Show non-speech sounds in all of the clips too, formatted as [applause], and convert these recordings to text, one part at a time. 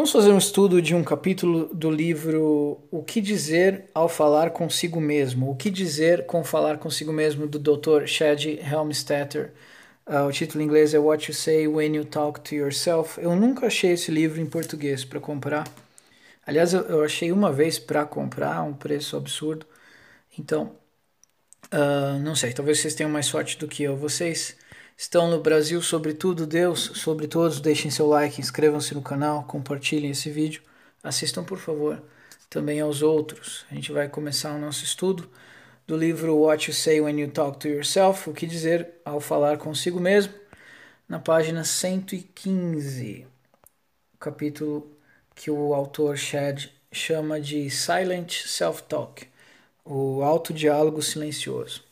Vamos fazer um estudo de um capítulo do livro O que dizer ao falar consigo mesmo? O que dizer com falar consigo mesmo do Dr. Chad Helmstetter. Uh, o título em inglês é What You Say When You Talk to Yourself. Eu nunca achei esse livro em português para comprar. Aliás, eu, achei uma vez para comprar, um preço absurdo. Então, uh, não sei, talvez vocês tenham mais sorte do que eu. Vocês estão no Brasil, sobretudo Deus, sobre todos, deixem seu like, inscrevam-se no canal, compartilhem esse vídeo, assistam por favor também aos outros. A gente vai começar o nosso estudo do livro What You Say When You Talk to Yourself, o que dizer ao falar consigo mesmo, na página 115, capítulo que o autor Chad chama de Silent Self-Talk, o autodiálogo silencioso.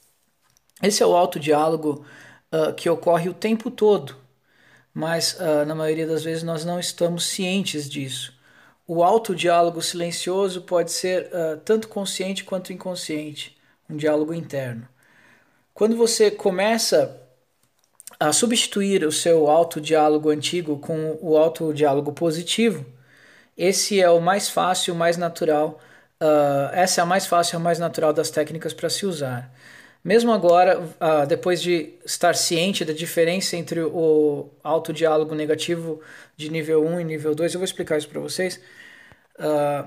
Esse é o autodiálogo uh, que ocorre o tempo todo, mas uh, na maioria das vezes nós não estamos cientes disso. O autodiálogo silencioso pode ser uh, tanto consciente quanto inconsciente, um diálogo interno. Quando você começa a substituir o seu autodiálogo antigo com o autodiálogo positivo, esse é o mais fácil, o mais natural. Uh, essa é a mais fácil, a mais natural das técnicas para se usar. Mesmo agora, uh, depois de estar ciente da diferença entre o autodiálogo negativo de nível 1 e nível 2, eu vou explicar isso para vocês. Uh,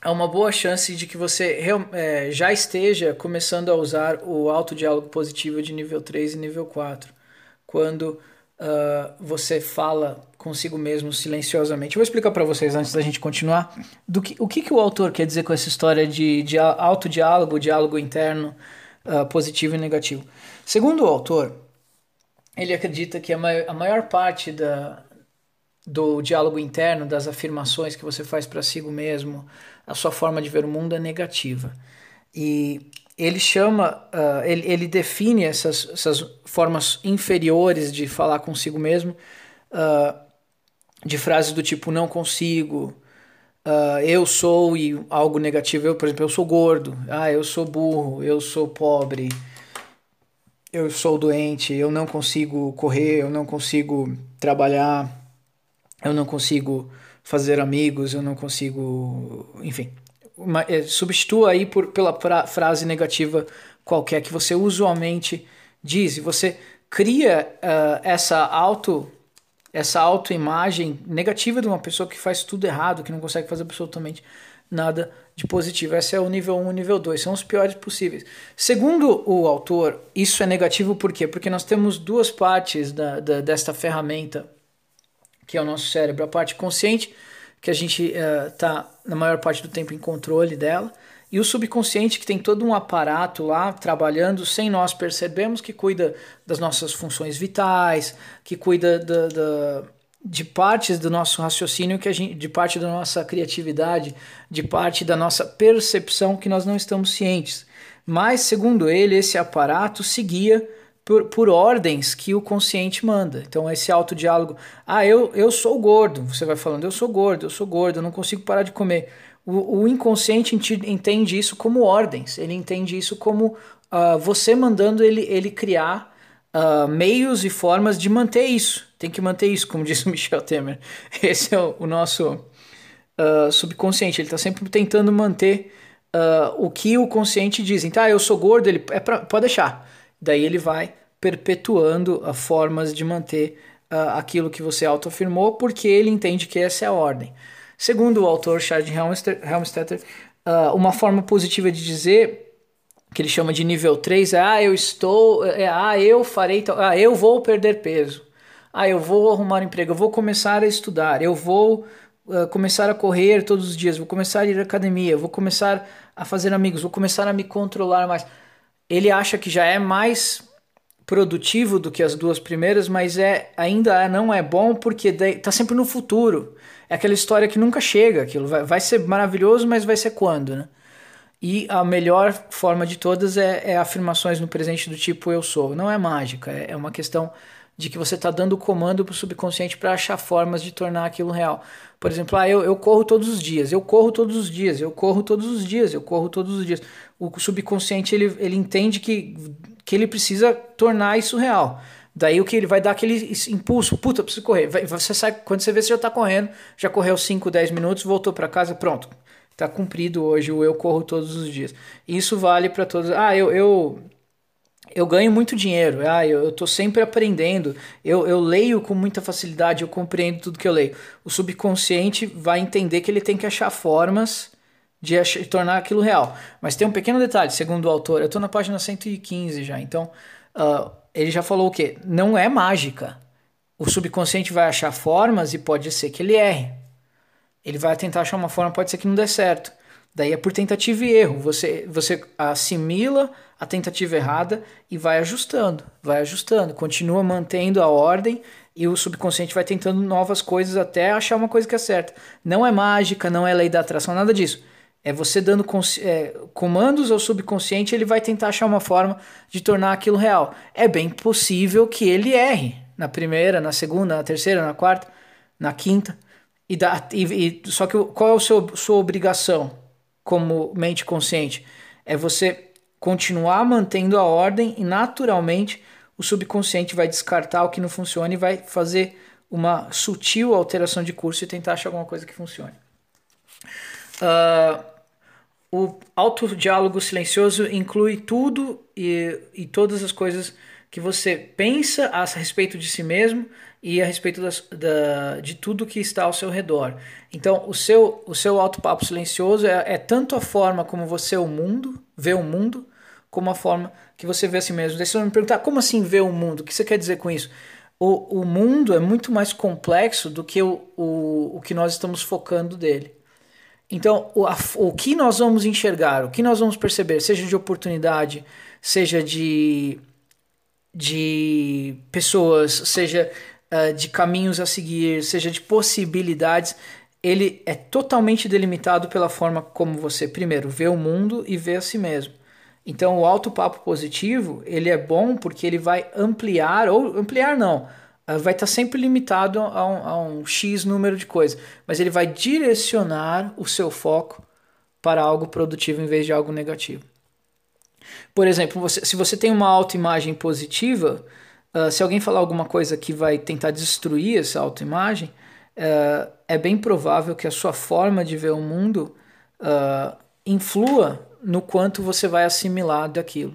há uma boa chance de que você é, já esteja começando a usar o autodiálogo positivo de nível 3 e nível 4, quando uh, você fala consigo mesmo silenciosamente. Eu vou explicar para vocês antes da gente continuar do que, o que, que o autor quer dizer com essa história de, de autodiálogo, diálogo interno uh, positivo e negativo. Segundo o autor, ele acredita que a maior, a maior parte da, do diálogo interno, das afirmações que você faz para si mesmo, a sua forma de ver o mundo é negativa. E ele chama, uh, ele, ele define essas, essas formas inferiores de falar consigo mesmo uh, de frases do tipo não consigo, uh, eu sou e algo negativo, eu, por exemplo, eu sou gordo, ah, eu sou burro, eu sou pobre, eu sou doente, eu não consigo correr, eu não consigo trabalhar, eu não consigo fazer amigos, eu não consigo, enfim, uma, é, substitua aí por, pela pra, frase negativa qualquer que você usualmente diz. E você cria uh, essa auto essa autoimagem negativa de uma pessoa que faz tudo errado, que não consegue fazer absolutamente nada de positivo. Esse é o nível 1 e nível 2, são os piores possíveis. Segundo o autor, isso é negativo por quê? Porque nós temos duas partes da, da desta ferramenta, que é o nosso cérebro, a parte consciente, que a gente está uh, na maior parte do tempo em controle dela, e o subconsciente, que tem todo um aparato lá trabalhando sem nós percebermos, que cuida das nossas funções vitais, que cuida da, da, de partes do nosso raciocínio, que gente, de parte da nossa criatividade, de parte da nossa percepção que nós não estamos cientes. Mas, segundo ele, esse aparato seguia por, por ordens que o consciente manda. Então, esse autodiálogo, ah, eu, eu sou gordo, você vai falando, eu sou gordo, eu sou gordo, eu não consigo parar de comer o, o inconsciente entende isso como ordens, ele entende isso como uh, você mandando ele, ele criar uh, meios e formas de manter isso. Tem que manter isso, como [laughs] disse o Michel Temer. Esse é o, o nosso uh, subconsciente, ele está sempre tentando manter o que o consciente diz. Então, ah, eu sou gordo, ele é pra, pode deixar. Daí ele vai perpetuando formas de manter aquilo que você autoafirmou, porque ele entende que essa é a ordem. Segundo o autor Chad Helmstetter, uh, uma forma positiva de dizer que ele chama de nível 3 é ah, eu estou, é, ah, eu farei, ah, eu vou perder peso. Ah, eu vou arrumar um emprego, eu vou começar a estudar, eu vou uh, começar a correr todos os dias, vou começar a ir à academia, vou começar a fazer amigos, vou começar a me controlar mais. Ele acha que já é mais produtivo do que as duas primeiras, mas é ainda não é bom porque está sempre no futuro é aquela história que nunca chega, aquilo vai, vai ser maravilhoso, mas vai ser quando, né? E a melhor forma de todas é, é afirmações no presente do tipo eu sou. Não é mágica, é, é uma questão de que você está dando comando para o subconsciente para achar formas de tornar aquilo real. Por exemplo, ah, eu, eu corro todos os dias, eu corro todos os dias, eu corro todos os dias, eu corro todos os dias. O subconsciente ele, ele entende que, que ele precisa tornar isso real. Daí o que ele vai dar aquele impulso, puta, preciso correr. Você sai, quando você vê, você já está correndo, já correu 5, 10 minutos, voltou para casa, pronto. Está cumprido hoje o eu corro todos os dias. Isso vale para todos. Ah, eu, eu eu ganho muito dinheiro, ah, eu estou sempre aprendendo, eu, eu leio com muita facilidade, eu compreendo tudo que eu leio. O subconsciente vai entender que ele tem que achar formas de achar, tornar aquilo real. Mas tem um pequeno detalhe, segundo o autor, eu estou na página 115 já, então uh, ele já falou o quê? Não é mágica. O subconsciente vai achar formas e pode ser que ele erre. Ele vai tentar achar uma forma, pode ser que não dê certo. Daí é por tentativa e erro. Você, você assimila a tentativa errada e vai ajustando, vai ajustando, continua mantendo a ordem e o subconsciente vai tentando novas coisas até achar uma coisa que é certa. Não é mágica, não é lei da atração, nada disso. É você dando é, comandos ao subconsciente, ele vai tentar achar uma forma de tornar aquilo real. É bem possível que ele erre na primeira, na segunda, na terceira, na quarta, na quinta. E, dá, e, e só que qual é a sua, obrigação? como mente consciente. É você continuar mantendo a ordem e naturalmente o subconsciente vai descartar o que não funciona e vai fazer uma sutil alteração de curso e tentar achar alguma coisa que funcione. Uh, o autodiálogo silencioso inclui tudo e, e todas as coisas que você pensa a respeito de si mesmo e a respeito das, da, de tudo que está ao seu redor. Então, o seu, o seu auto-papo silencioso é, é, tanto a forma como você o mundo, vê o mundo, como a forma que você vê a si mesmo. Daí você vai me perguntar, como assim vê o mundo? O que você quer dizer com isso? O, o mundo é muito mais complexo do que o, o, o que nós estamos focando dele. Então, o, a, o que nós vamos enxergar, o que nós vamos perceber, seja de oportunidade, seja de, de pessoas, seja uh, de caminhos a seguir, seja de possibilidades, ele é totalmente delimitado pela forma como você, primeiro, vê o mundo e vê a si mesmo. Então, o alto papo positivo, ele é bom porque ele vai ampliar, ou ampliar não, vai estar sempre limitado a um, a um X número de coisas, mas ele vai direcionar o seu foco para algo produtivo em vez de algo negativo. Por exemplo, você, se você tem uma autoimagem positiva, uh, se alguém falar alguma coisa que vai tentar destruir essa autoimagem, uh, é bem provável que a sua forma de ver o mundo uh, influa no quanto você vai assimilar daquilo.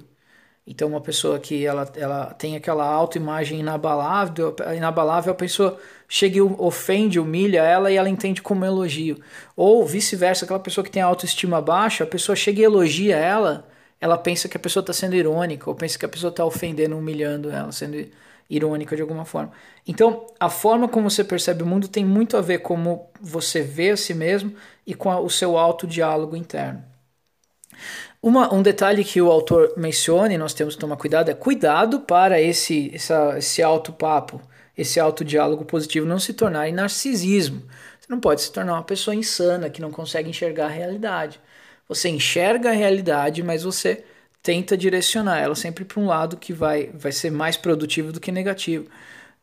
Então, uma pessoa que ela, ela tem aquela autoimagem inabalável, inabalável, a pessoa chega e ofende, humilha ela e ela entende como elogio. Ou vice-versa, aquela pessoa que tem autoestima baixa, a pessoa chega e elogia ela ela pensa que a pessoa está sendo irônica, ou pensa que a pessoa está ofendendo, humilhando ela, sendo irônica de alguma forma. Então, a forma como você percebe o mundo tem muito a ver com como você vê a si mesmo e com a, o seu autodiálogo interno. Uma, um detalhe que o autor menciona e nós temos que tomar cuidado é cuidado para esse, essa, esse auto-papo, esse autodiálogo positivo não se tornar em narcisismo. Você não pode se tornar uma pessoa insana que não consegue enxergar a realidade. Você enxerga a realidade, mas você tenta direcionar ela sempre para um lado que vai, vai ser mais produtivo do que negativo.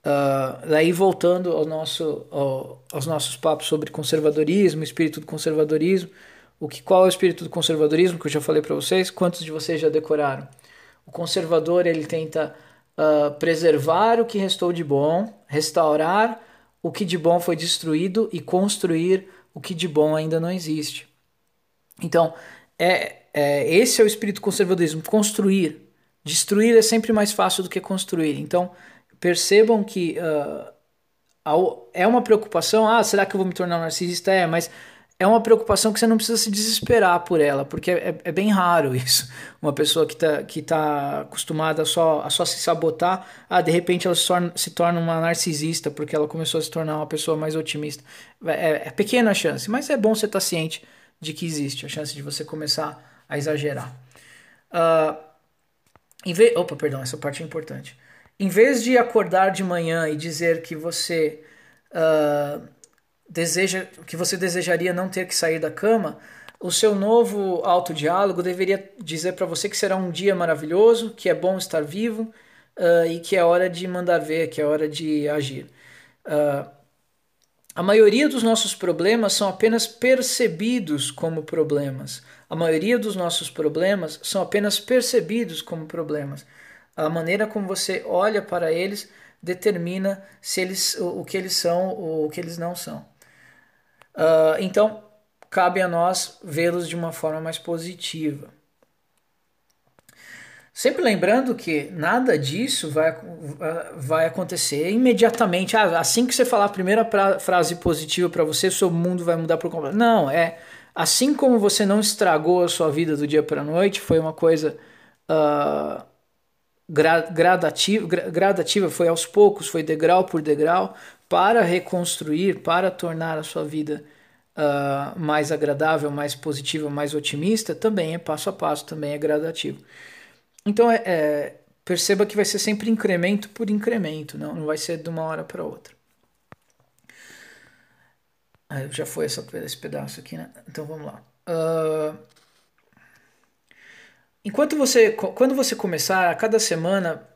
Uh, daí voltando ao nosso, ao, aos nossos papos sobre conservadorismo, espírito do conservadorismo, o que qual é o espírito do conservadorismo que eu já falei para vocês? Quantos de vocês já decoraram? O conservador ele tenta uh, preservar o que restou de bom, restaurar o que de bom foi destruído e construir o que de bom ainda não existe. Então, é, é, esse é o espírito do conservadorismo, construir. Destruir é sempre mais fácil do que construir. Então, percebam que uh, é uma preocupação. Ah, será que eu vou me tornar narcisista? É, mas é uma preocupação que você não precisa se desesperar por ela, porque é, é bem raro isso. [laughs] Uma pessoa que está que tá acostumada só, a só se sabotar, ah, de repente ela se torna, se torna uma narcisista porque ela começou a se tornar uma pessoa mais otimista. É, é pequena a chance, mas é bom você estar tá ciente de que existe a chance de você começar a exagerar. Uh, em vez, opa, perdão, essa parte é importante. Em vez de acordar de manhã e dizer que você uh, deseja, que você desejaria não ter que sair da cama, o seu novo autodiálogo deveria dizer para você que será um dia maravilhoso, que é bom estar vivo uh, e que é hora de mandar ver, que é hora de agir. Uh, a maioria dos nossos problemas são apenas percebidos como problemas. A maioria dos nossos problemas são apenas percebidos como problemas. A maneira como você olha para eles determina se eles, o, o que eles são ou o que eles não são. Uh, então, cabe a nós vê-los de uma forma mais positiva. Sempre lembrando que nada disso vai, vai acontecer imediatamente. Ah, assim que você falar a primeira pra, frase positiva para você, seu mundo vai mudar por completo. Não, é assim como você não estragou a sua vida do dia para a noite, foi uma coisa uh, gra, gradativa, gra, gradativa, foi aos poucos, foi degrau por degrau, para reconstruir, para tornar a sua vida uh, mais agradável, mais positiva, mais otimista, também é passo a passo, também é gradativo. Então, é, é, perceba que vai ser sempre incremento por incremento, não, não vai ser de uma hora para outra. Ah, já foi essa, esse pedaço aqui, né? Então vamos lá. Uh, enquanto você, quando você começar a cada semana,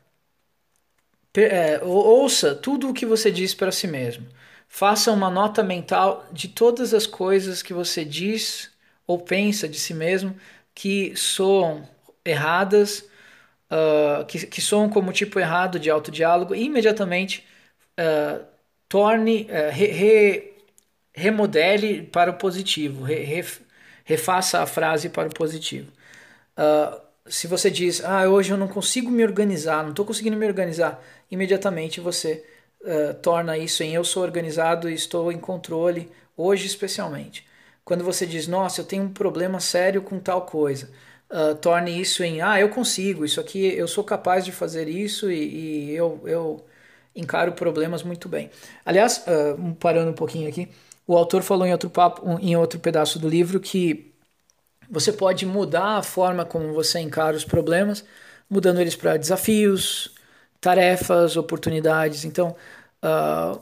é, ouça tudo o que você diz para si mesmo. Faça uma nota mental de todas as coisas que você diz ou pensa de si mesmo que soam erradas uh, que, que soam como tipo errado de autodiálogo e imediatamente uh, torne, uh, re, re, remodele para o positivo, re, re, refaça a frase para o positivo. Se você diz, ah, hoje eu não consigo me organizar, não estou conseguindo me organizar, imediatamente você torna isso em eu sou organizado e estou em controle, hoje especialmente. Quando você diz, nossa, eu tenho um problema sério com tal coisa, uh, torne isso em ah, eu consigo, isso aqui, eu sou capaz de fazer isso e, e eu, eu encaro problemas muito bem. Aliás, uh, parando um pouquinho aqui, o autor falou em outro papo, em outro pedaço do livro que você pode mudar a forma como você encara os problemas, mudando eles para desafios, tarefas, oportunidades. Então, uh,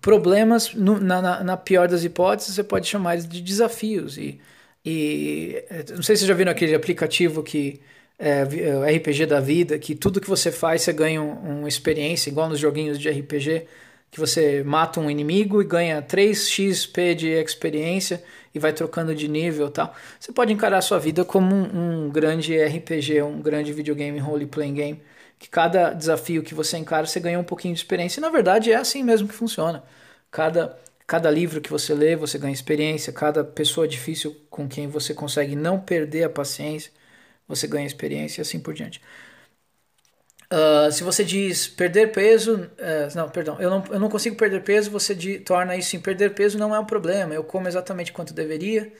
problemas, no, na, na, pior das hipóteses, você pode chamar eles de desafios. E e não sei se vocês já viram aquele aplicativo que é, é RPG da vida, que tudo que você faz você ganha um, uma experiência, igual nos joguinhos de RPG, que você mata um inimigo e ganha 3 XP de experiência e vai trocando de nível tal. Você pode encarar a sua vida como um, um grande RPG, um grande videogame role-playing game, que cada desafio que você encara você ganha um pouquinho de experiência. E na verdade é assim mesmo que funciona. Cada Cada livro que você lê, você ganha experiência. Cada pessoa difícil com quem você consegue não perder a paciência, você ganha experiência e assim por diante. Uh, se você diz perder peso, uh, não, perdão, eu não, eu não consigo perder peso, você de, torna isso em perder peso não é um problema. Eu como exatamente quanto deveria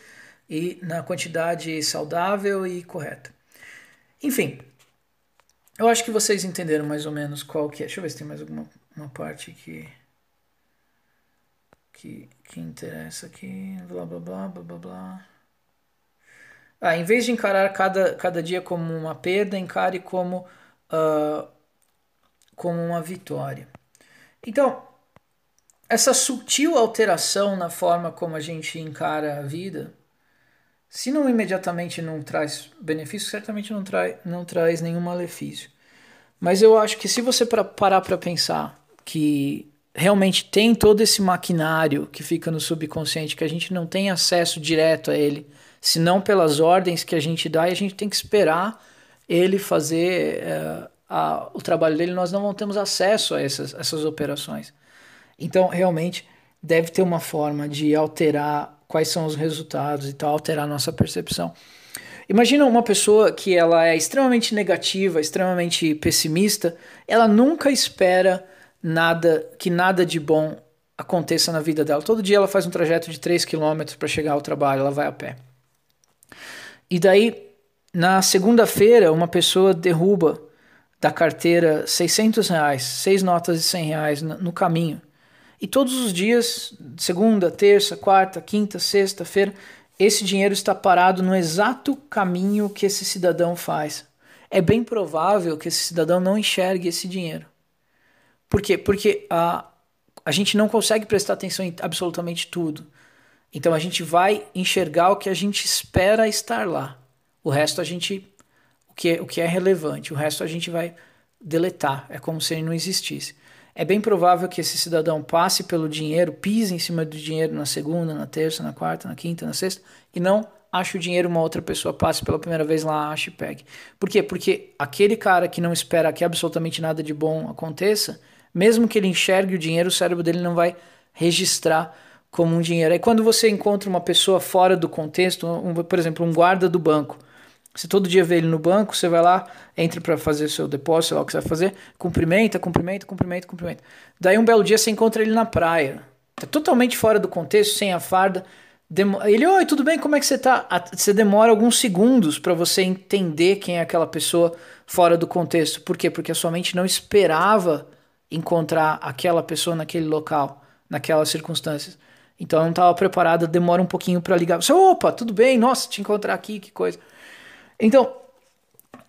e na quantidade saudável e correta. Enfim, eu acho que vocês entenderam mais ou menos qual que é. Deixa eu ver se tem mais alguma uma parte que que, que interessa aqui, blá blá blá blá blá blá. Ah, em vez de encarar cada, cada dia como uma perda, encare como, uh, como uma vitória. Então, essa sutil alteração na forma como a gente encara a vida, se não imediatamente não traz benefício, certamente não, trai, não traz nenhum malefício. Mas eu acho que se você parar para pensar que realmente tem todo esse maquinário que fica no subconsciente, que a gente não tem acesso direto a ele, senão pelas ordens que a gente dá e a gente tem que esperar ele fazer é, a, o trabalho dele, nós não temos acesso a essas, essas operações. Então, realmente, deve ter uma forma de alterar quais são os resultados e tal, alterar a nossa percepção. Imagina uma pessoa que ela é extremamente negativa, extremamente pessimista, ela nunca espera nada que nada de bom aconteça na vida dela. Todo dia ela faz um trajeto de 3 km para chegar ao trabalho, ela vai a pé. E daí, na segunda-feira, uma pessoa derruba da carteira 600 reais, seis notas de 100 reais no caminho. E todos os dias, segunda, terça, quarta, quinta, sexta-feira, esse dinheiro está parado no exato caminho que esse cidadão faz. É bem provável que esse cidadão não enxergue esse dinheiro. Por quê? Porque a, a gente não consegue prestar atenção em absolutamente tudo. Então a gente vai enxergar o que a gente espera estar lá. O resto a gente. O que, é, o que é relevante. O resto a gente vai deletar. É como se ele não existisse. É bem provável que esse cidadão passe pelo dinheiro, pise em cima do dinheiro na segunda, na terça, na quarta, na quinta, na sexta e não ache o dinheiro, uma outra pessoa passe pela primeira vez lá, ache e pegue. Por quê? Porque aquele cara que não espera que absolutamente nada de bom aconteça, mesmo que ele enxergue o dinheiro, o cérebro dele não vai registrar como um dinheiro. Aí quando você encontra uma pessoa fora do contexto, um, por exemplo, um guarda do banco, você todo dia vê ele no banco, você vai lá, entra para fazer seu depósito, sei lá o que você vai fazer, cumprimenta, cumprimenta, cumprimenta, cumprimenta. Daí um belo dia você encontra ele na praia. Tá totalmente fora do contexto, sem a farda. Ele, oi, tudo bem? Como é que você tá? Você demora alguns segundos para você entender quem é aquela pessoa fora do contexto. Por quê? Porque a sua mente não esperava encontrar aquela pessoa naquele local, naquelas circunstâncias. Então não estava preparada, demora um pouquinho para ligar. Você, opa, tudo bem? Nossa, te encontrar aqui, que coisa. Então,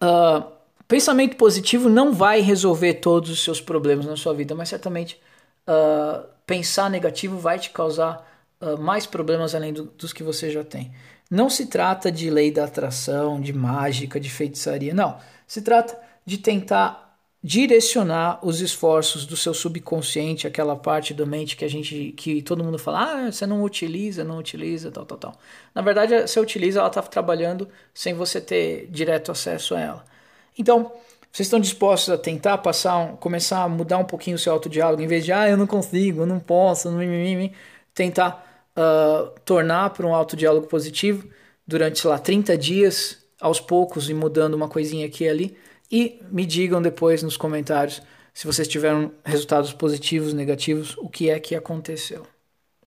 uh, pensamento positivo não vai resolver todos os seus problemas na sua vida, mas certamente uh, pensar negativo vai te causar uh, mais problemas além do, dos que você já tem. Não se trata de lei da atração, de mágica, de feitiçaria, não. Se trata de tentar direcionar os esforços do seu subconsciente, aquela parte da mente que a gente, que todo mundo fala, ah, você não utiliza, não utiliza, tal, tal, tal. Na verdade, você utiliza, ela está trabalhando sem você ter direto acesso a ela. Então, vocês estão dispostos a tentar passar, um, começar a mudar um pouquinho o seu autodiálogo, em vez de, ah, eu não consigo, eu não posso, não mimimi, tentar uh, tornar para um autodiálogo positivo durante, sei lá, 30 dias, aos poucos, e mudando uma coisinha aqui e ali, e me digam depois nos comentários se vocês tiveram resultados positivos, negativos, o que é que aconteceu.